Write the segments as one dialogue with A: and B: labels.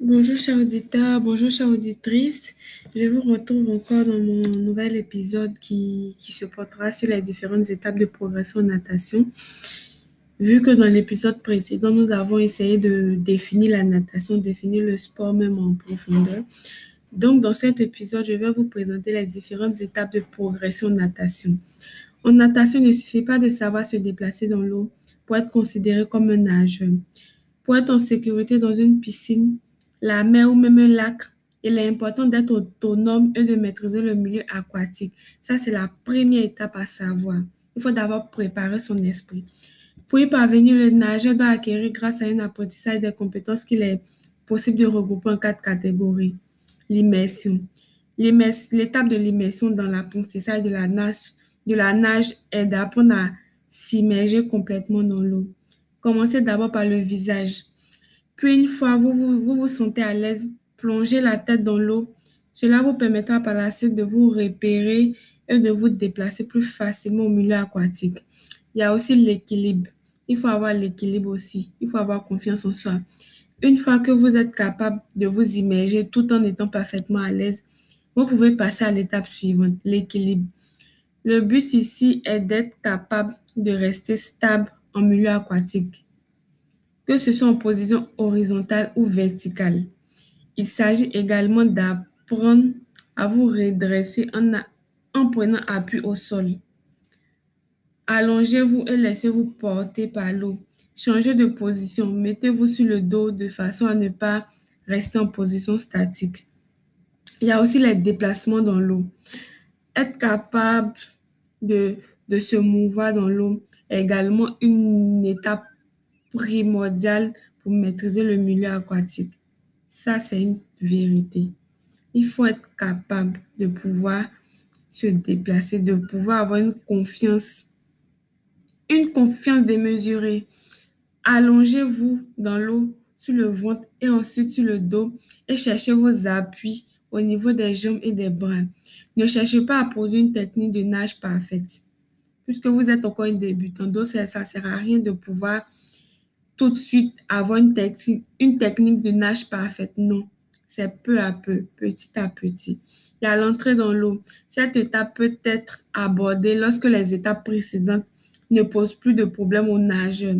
A: Bonjour chers auditeurs, bonjour chères auditrices. Je vous retrouve encore dans mon nouvel épisode qui, qui se portera sur les différentes étapes de progression en natation. Vu que dans l'épisode précédent, nous avons essayé de définir la natation, définir le sport même en profondeur. Donc, dans cet épisode, je vais vous présenter les différentes étapes de progression en natation. En natation, il ne suffit pas de savoir se déplacer dans l'eau pour être considéré comme un nageur. Pour être en sécurité dans une piscine, la mer ou même un lac, il est important d'être autonome et de maîtriser le milieu aquatique. Ça, c'est la première étape à savoir. Il faut d'abord préparer son esprit. Pour y parvenir, le nageur doit acquérir grâce à un apprentissage des compétences qu'il est possible de regrouper en quatre catégories. L'immersion. L'étape de l'immersion dans l'apprentissage de la nage, de la nage est d'apprendre à s'immerger complètement dans l'eau. Commencez d'abord par le visage. Puis une fois vous vous, vous, vous sentez à l'aise, plongez la tête dans l'eau. Cela vous permettra par la suite de vous repérer et de vous déplacer plus facilement au milieu aquatique. Il y a aussi l'équilibre. Il faut avoir l'équilibre aussi. Il faut avoir confiance en soi. Une fois que vous êtes capable de vous immerger tout en étant parfaitement à l'aise, vous pouvez passer à l'étape suivante, l'équilibre. Le but ici est d'être capable de rester stable en milieu aquatique, que ce soit en position horizontale ou verticale. Il s'agit également d'apprendre à vous redresser en, en prenant appui au sol. Allongez-vous et laissez-vous porter par l'eau. Changez de position. Mettez-vous sur le dos de façon à ne pas rester en position statique. Il y a aussi les déplacements dans l'eau. Être capable de se mouvoir dans l'eau est également une étape primordiale pour maîtriser le milieu aquatique. Ça, c'est une vérité. Il faut être capable de pouvoir se déplacer, de pouvoir avoir une confiance, une confiance démesurée. Allongez-vous dans l'eau sur le ventre et ensuite sur le dos et cherchez vos appuis au niveau des jambes et des bras. Ne cherchez pas à produire une technique de nage parfaite. Puisque vous êtes encore un débutant, donc ça ne sert à rien de pouvoir tout de suite avoir une, technique, de nage parfaite. Non, c'est peu à peu, petit à petit. Y a l'entrée dans l'eau. Cette étape peut être abordée lorsque les étapes précédentes ne posent plus de problème aux nageurs.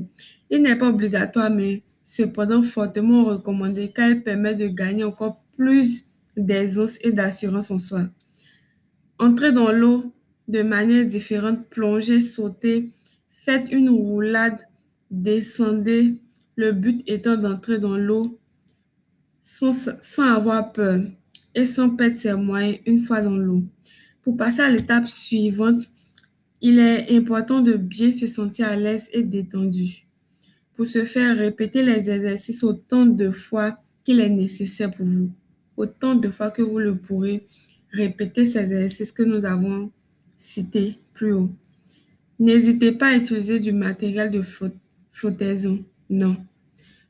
A: Il n'est pas obligatoire, mais cependant fortement recommandé car elle permet de gagner encore plus d'aisance et d'assurance en soi. Entrez dans l'eau de manière différente, plongez, sautez, faites une roulade, descendez, le but étant d'entrer dans l'eau sans, avoir peur et sans perdre ses moyens une fois dans l'eau. Pour passer à l'étape suivante, il est important de bien se sentir à l'aise et détendu. Pour ce faire, répétez les exercices autant de fois qu'il est nécessaire pour vous autant de fois que vous le pourrez. Répétez ces exercices que nous avons cités plus haut. N'hésitez pas à utiliser du matériel de flottaison. Non.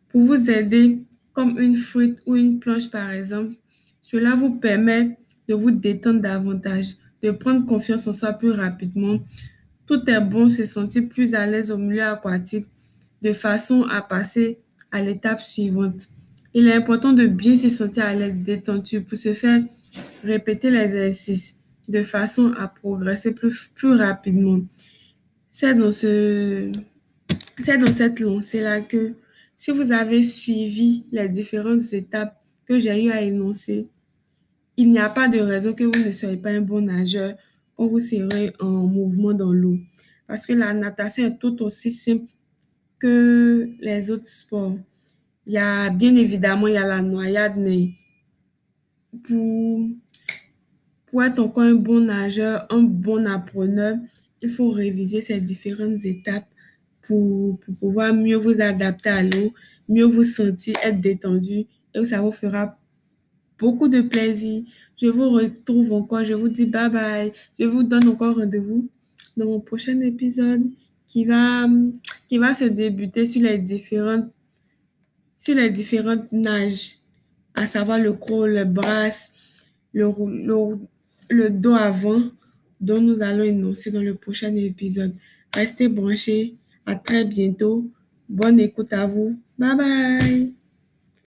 A: Pour vous aider, comme une frite ou une planche par exemple, cela vous permet de vous détendre davantage, de prendre confiance en soi plus rapidement. Tout est bon, se sentir plus à l'aise au milieu aquatique de façon à passer à l'étape suivante. Il est important de bien se sentir à l'aise détendu pour se faire répéter l'exercice de façon à progresser plus, plus rapidement. C'est dans, ce, c'est dans cette lancée-là que si vous avez suivi les différentes étapes que j'ai eu à énoncer, il n'y a pas de raison que vous ne soyez pas un bon nageur quand vous serez en mouvement dans l'eau. Parce que la natation est tout aussi simple que les autres sports. Il y a, bien évidemment, il y a la noyade, mais pour, pour être encore un bon nageur, un bon appreneur, il faut réviser ces différentes étapes pour, pour pouvoir mieux vous adapter à l'eau, mieux vous sentir, être détendu et ça vous fera beaucoup de plaisir. Je vous retrouve encore, je vous dis bye bye. Je vous donne encore rendez-vous dans mon prochain épisode qui va, qui va se débuter sur les différentes sur les différentes nages, à savoir le crawl, le brasse, le, le, le dos avant, dont nous allons énoncer dans le prochain épisode. Restez branchés. À très bientôt. Bonne écoute à vous. Bye bye.